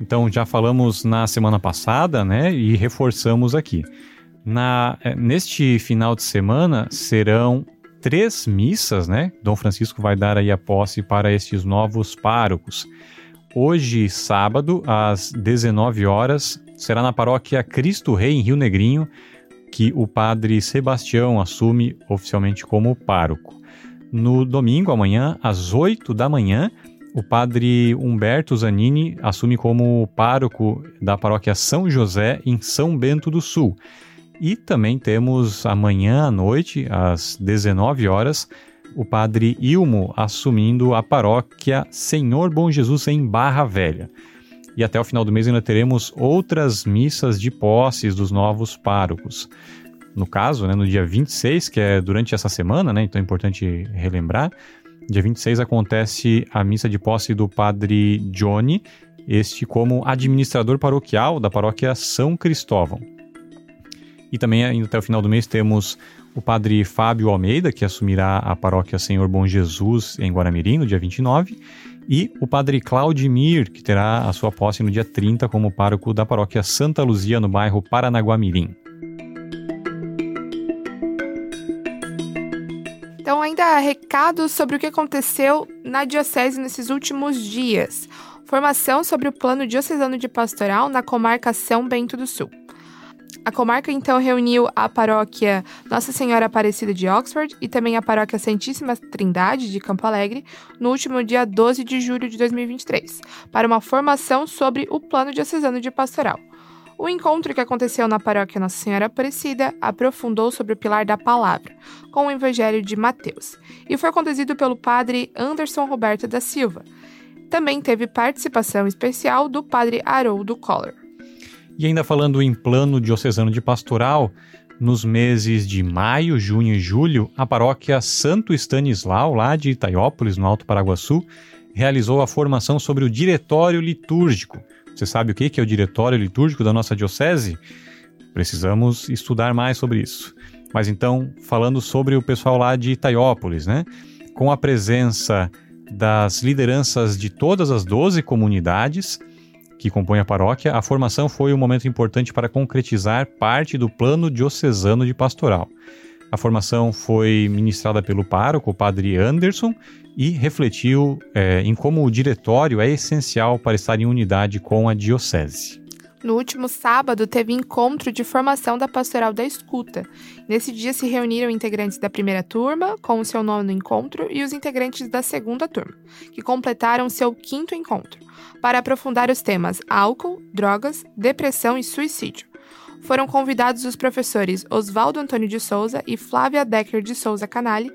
Então já falamos na semana passada, né? E reforçamos aqui. Na, eh, neste final de semana serão três missas, né? Dom Francisco vai dar aí a posse para estes novos párocos. Hoje, sábado, às 19 horas, será na paróquia Cristo Rei, em Rio Negrinho, que o padre Sebastião assume oficialmente como pároco. No domingo, amanhã, às 8 da manhã, o padre Humberto Zanini assume como pároco da paróquia São José, em São Bento do Sul. E também temos amanhã à noite, às 19 horas, o padre Ilmo assumindo a paróquia Senhor Bom Jesus em Barra Velha. E até o final do mês ainda teremos outras missas de posses dos novos párocos. No caso, né, no dia 26, que é durante essa semana, né, então é importante relembrar, Dia 26 acontece a missa de posse do padre Johnny, este como administrador paroquial da paróquia São Cristóvão. E também, ainda até o final do mês, temos o padre Fábio Almeida, que assumirá a paróquia Senhor Bom Jesus em Guaramirim, no dia 29, e o padre Claudimir, que terá a sua posse no dia 30 como pároco da paróquia Santa Luzia, no bairro Paranaguamirim. Ainda recados sobre o que aconteceu na Diocese nesses últimos dias. Formação sobre o Plano Diocesano de Pastoral na comarca São Bento do Sul. A comarca então reuniu a paróquia Nossa Senhora Aparecida de Oxford e também a paróquia Santíssima Trindade de Campo Alegre no último dia 12 de julho de 2023, para uma formação sobre o Plano Diocesano de Pastoral. O encontro que aconteceu na paróquia Nossa Senhora Aparecida aprofundou sobre o pilar da palavra, com o Evangelho de Mateus, e foi conduzido pelo padre Anderson Roberto da Silva. Também teve participação especial do padre Haroldo Coller. E ainda falando em plano diocesano de pastoral, nos meses de maio, junho e julho, a paróquia Santo Stanislau, lá de Itaiópolis, no Alto Paraguaçu, realizou a formação sobre o diretório litúrgico, você sabe o que é o diretório litúrgico da nossa diocese? Precisamos estudar mais sobre isso. Mas então, falando sobre o pessoal lá de Itaiópolis, né? Com a presença das lideranças de todas as 12 comunidades que compõem a paróquia, a formação foi um momento importante para concretizar parte do plano diocesano de pastoral. A formação foi ministrada pelo pároco, o padre Anderson, e refletiu é, em como o diretório é essencial para estar em unidade com a diocese. No último sábado, teve encontro de formação da Pastoral da Escuta. Nesse dia se reuniram integrantes da primeira turma, com o seu nono encontro, e os integrantes da segunda turma, que completaram seu quinto encontro, para aprofundar os temas álcool, drogas, depressão e suicídio. Foram convidados os professores Oswaldo Antônio de Souza e Flávia Decker de Souza Canali,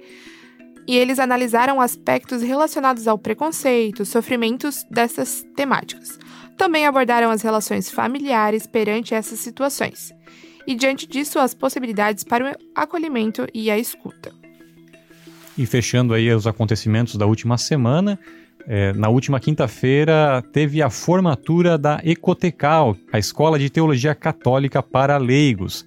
e eles analisaram aspectos relacionados ao preconceito, sofrimentos dessas temáticas. Também abordaram as relações familiares perante essas situações e, diante disso, as possibilidades para o acolhimento e a escuta. E fechando aí os acontecimentos da última semana, é, na última quinta-feira teve a formatura da Ecotecal, a Escola de Teologia Católica para Leigos.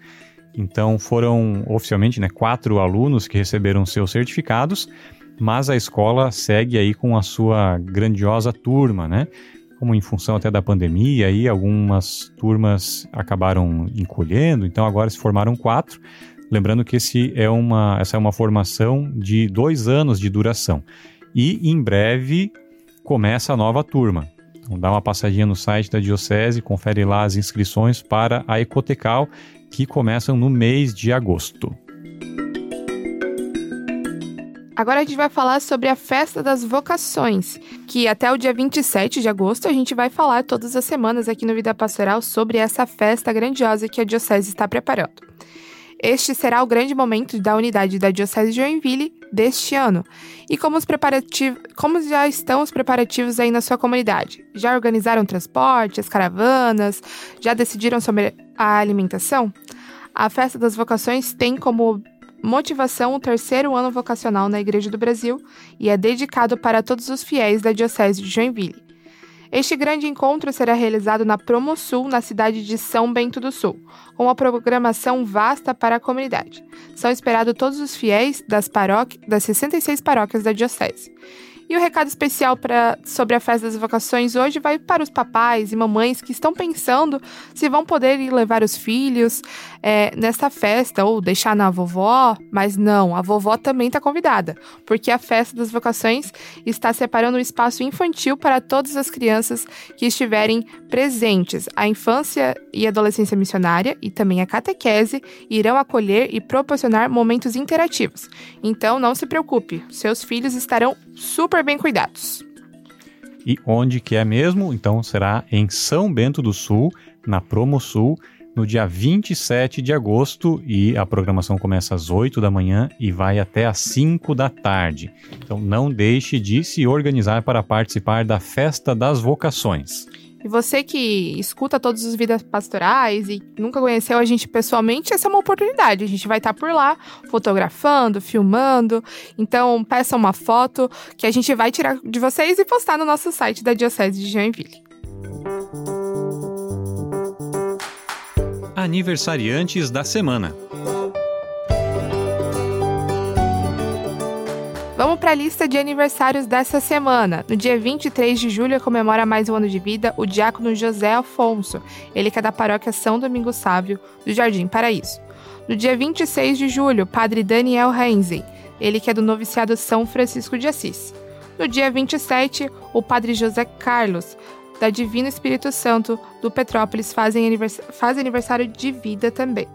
Então foram oficialmente né, quatro alunos que receberam seus certificados, mas a escola segue aí com a sua grandiosa turma, né? Como em função até da pandemia, aí algumas turmas acabaram encolhendo, então agora se formaram quatro. Lembrando que esse é uma, essa é uma formação de dois anos de duração. E em breve começa a nova turma. Então dá uma passadinha no site da Diocese, confere lá as inscrições para a Ecotecal, que começam no mês de agosto. Agora a gente vai falar sobre a Festa das Vocações, que até o dia 27 de agosto a gente vai falar todas as semanas aqui no Vida Pastoral sobre essa festa grandiosa que a Diocese está preparando. Este será o grande momento da unidade da Diocese de Joinville deste ano. E como, os preparativos, como já estão os preparativos aí na sua comunidade? Já organizaram transporte, as caravanas? Já decidiram sobre a alimentação? A Festa das Vocações tem como motivação o terceiro ano vocacional na Igreja do Brasil e é dedicado para todos os fiéis da Diocese de Joinville. Este grande encontro será realizado na Promosul, na cidade de São Bento do Sul, com uma programação vasta para a comunidade. São esperados todos os fiéis das, das 66 paróquias da Diocese. E o recado especial pra, sobre a festa das vocações hoje vai para os papais e mamães que estão pensando se vão poder levar os filhos é, nesta festa ou deixar na vovó, mas não, a vovó também está convidada, porque a festa das vocações está separando um espaço infantil para todas as crianças que estiverem presentes. A infância e adolescência missionária e também a catequese irão acolher e proporcionar momentos interativos. Então não se preocupe, seus filhos estarão super bem cuidados. E onde que é mesmo? Então será em São Bento do Sul, na Promo Sul, no dia 27 de agosto e a programação começa às 8 da manhã e vai até às 5 da tarde. Então não deixe de se organizar para participar da Festa das Vocações. E você que escuta todos os vidas pastorais e nunca conheceu a gente pessoalmente, essa é uma oportunidade. A gente vai estar por lá fotografando, filmando. Então, peça uma foto que a gente vai tirar de vocês e postar no nosso site da Diocese de Joinville. Aniversariantes da semana. Vamos para a lista de aniversários dessa semana. No dia 23 de julho comemora mais um ano de vida o diácono José Afonso, ele que é da paróquia São Domingos Sávio, do Jardim Paraíso. No dia 26 de julho, padre Daniel Heinzen, ele que é do noviciado São Francisco de Assis. No dia 27, o padre José Carlos, da Divino Espírito Santo, do Petrópolis, fazem anivers faz aniversário de vida também.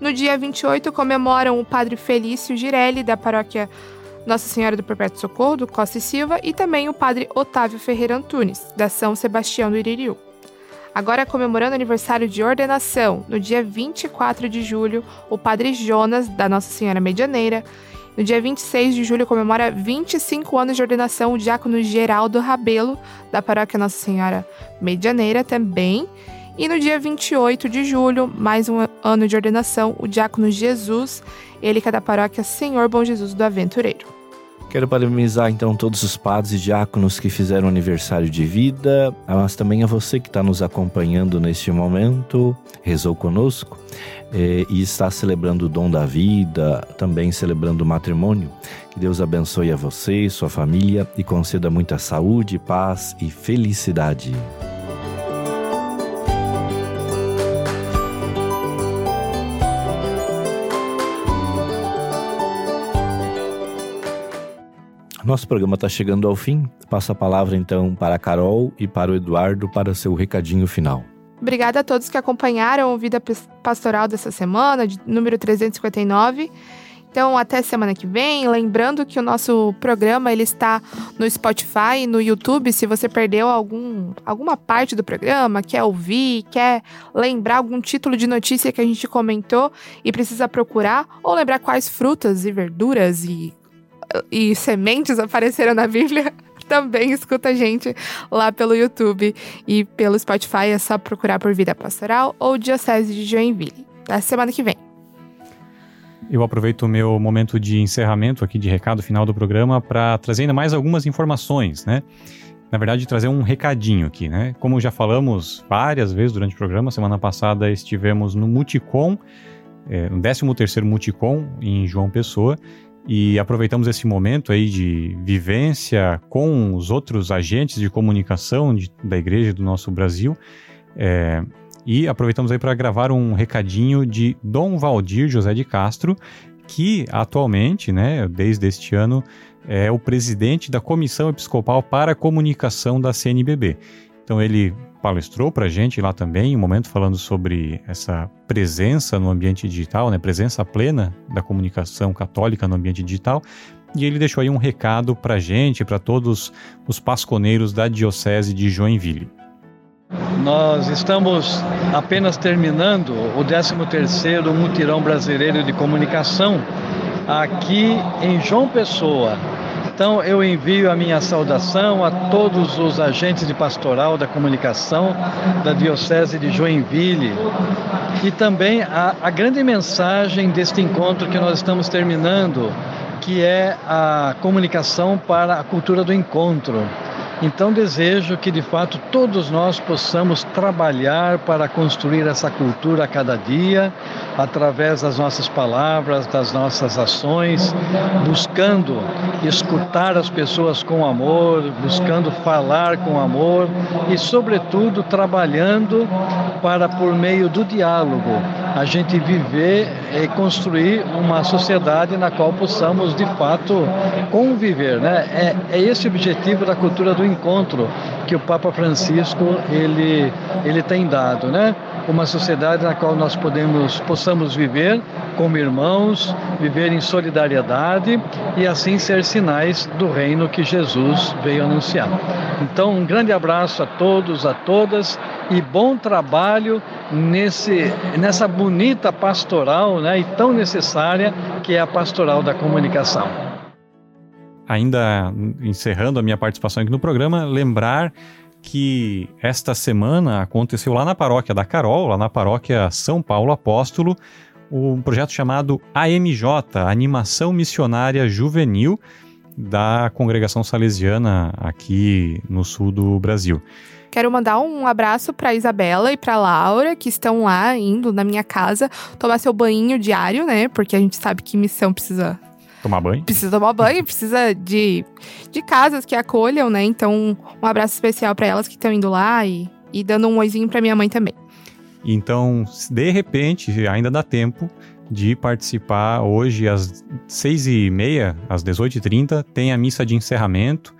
No dia 28, comemoram o padre Felício Girelli, da paróquia nossa Senhora do Perpétuo Socorro, do Costa e Silva, e também o padre Otávio Ferreira Antunes, da São Sebastião do Iririu. Agora, comemorando o aniversário de ordenação, no dia 24 de julho, o padre Jonas, da Nossa Senhora Medianeira. No dia 26 de julho, comemora 25 anos de ordenação o diácono Geraldo Rabelo, da paróquia Nossa Senhora Medianeira também. E no dia 28 de julho, mais um ano de ordenação, o diácono Jesus, ele que é da paróquia Senhor Bom Jesus do Aventureiro. Quero parabenizar então todos os padres e diáconos que fizeram aniversário de vida, mas também a você que está nos acompanhando neste momento, rezou conosco eh, e está celebrando o dom da vida, também celebrando o matrimônio. Que Deus abençoe a você sua família e conceda muita saúde, paz e felicidade. Nosso programa está chegando ao fim. Passo a palavra então para a Carol e para o Eduardo para seu recadinho final. Obrigada a todos que acompanharam o Vida Pastoral dessa semana, de número 359. Então, até semana que vem. Lembrando que o nosso programa ele está no Spotify e no YouTube. Se você perdeu algum, alguma parte do programa, quer ouvir, quer lembrar algum título de notícia que a gente comentou e precisa procurar, ou lembrar quais frutas e verduras e e sementes apareceram na Bíblia, também escuta a gente lá pelo YouTube e pelo Spotify. É só procurar por Vida Pastoral ou Diocese de Joinville. Da semana que vem. Eu aproveito o meu momento de encerramento aqui, de recado final do programa, para trazer ainda mais algumas informações, né? Na verdade, trazer um recadinho aqui, né? Como já falamos várias vezes durante o programa, semana passada estivemos no Multicom, é, no 13º Multicom em João Pessoa, e aproveitamos esse momento aí de vivência com os outros agentes de comunicação de, da igreja do nosso Brasil é, e aproveitamos aí para gravar um recadinho de Dom Valdir José de Castro, que atualmente, né, desde este ano, é o presidente da Comissão Episcopal para a Comunicação da CNBB. Então ele palestrou para a gente lá também, um momento falando sobre essa presença no ambiente digital, né, presença plena da comunicação católica no ambiente digital. E ele deixou aí um recado para a gente, para todos os pasconeiros da Diocese de Joinville. nós estamos apenas terminando o 13º Mutirão Brasileiro de Comunicação aqui em João Pessoa. Então eu envio a minha saudação a todos os agentes de pastoral da comunicação da Diocese de Joinville e também a, a grande mensagem deste encontro que nós estamos terminando, que é a comunicação para a cultura do encontro. Então desejo que de fato todos nós possamos trabalhar para construir essa cultura a cada dia, através das nossas palavras, das nossas ações, buscando escutar as pessoas com amor, buscando falar com amor e, sobretudo, trabalhando para, por meio do diálogo, a gente viver e construir uma sociedade na qual possamos, de fato, conviver. Né? É, é esse o objetivo da cultura do encontro que o Papa Francisco ele, ele tem dado, né? Uma sociedade na qual nós podemos, possamos viver como irmãos, viver em solidariedade e assim ser sinais do reino que Jesus veio anunciar. Então, um grande abraço a todos, a todas e bom trabalho nesse, nessa bonita pastoral né, e tão necessária que é a pastoral da comunicação ainda encerrando a minha participação aqui no programa, lembrar que esta semana aconteceu lá na paróquia da Carol, lá na paróquia São Paulo Apóstolo, um projeto chamado AMJ, Animação Missionária Juvenil, da congregação salesiana aqui no sul do Brasil. Quero mandar um abraço para Isabela e para Laura, que estão lá indo na minha casa tomar seu banho diário, né? Porque a gente sabe que missão precisa Tomar banho? Precisa tomar banho, precisa de, de casas que acolham, né? Então, um abraço especial para elas que estão indo lá e, e dando um oizinho para minha mãe também. Então, de repente, ainda dá tempo de participar hoje às seis e meia, às 18h30, tem a missa de encerramento.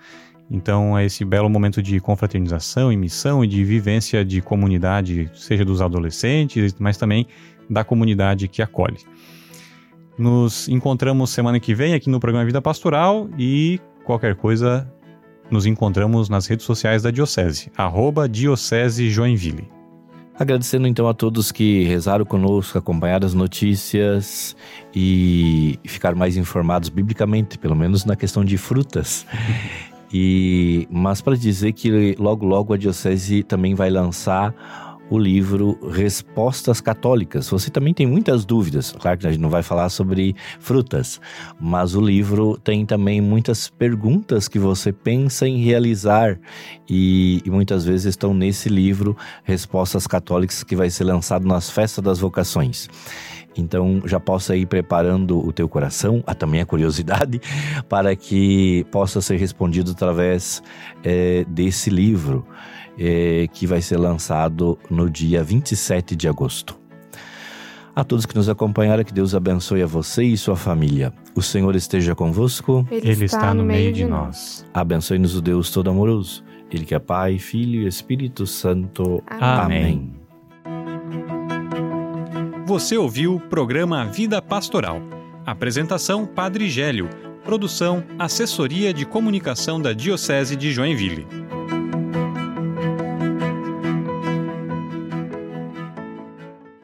Então, é esse belo momento de confraternização e missão e de vivência de comunidade, seja dos adolescentes, mas também da comunidade que acolhe. Nos encontramos semana que vem aqui no programa Vida Pastoral e qualquer coisa nos encontramos nas redes sociais da Diocese, arroba Diocese Joinville. Agradecendo então a todos que rezaram conosco, acompanharam as notícias e ficaram mais informados biblicamente, pelo menos na questão de frutas. E mas para dizer que logo logo a diocese também vai lançar o livro Respostas Católicas. Você também tem muitas dúvidas, claro que a gente não vai falar sobre frutas, mas o livro tem também muitas perguntas que você pensa em realizar e, e muitas vezes estão nesse livro Respostas Católicas que vai ser lançado nas festas das vocações. Então já possa ir preparando o teu coração, a também a curiosidade, [LAUGHS] para que possa ser respondido através é, desse livro é, que vai ser lançado no dia 27 de agosto. A todos que nos acompanharam, que Deus abençoe a você e sua família. O Senhor esteja convosco. Ele, Ele está, no meio de nós. Abençoe-nos o Deus Todo-Amoroso. Ele que é Pai, Filho e Espírito Santo. Amém. Amém. Você ouviu o programa Vida Pastoral. Apresentação Padre Gélio. Produção Assessoria de Comunicação da Diocese de Joinville.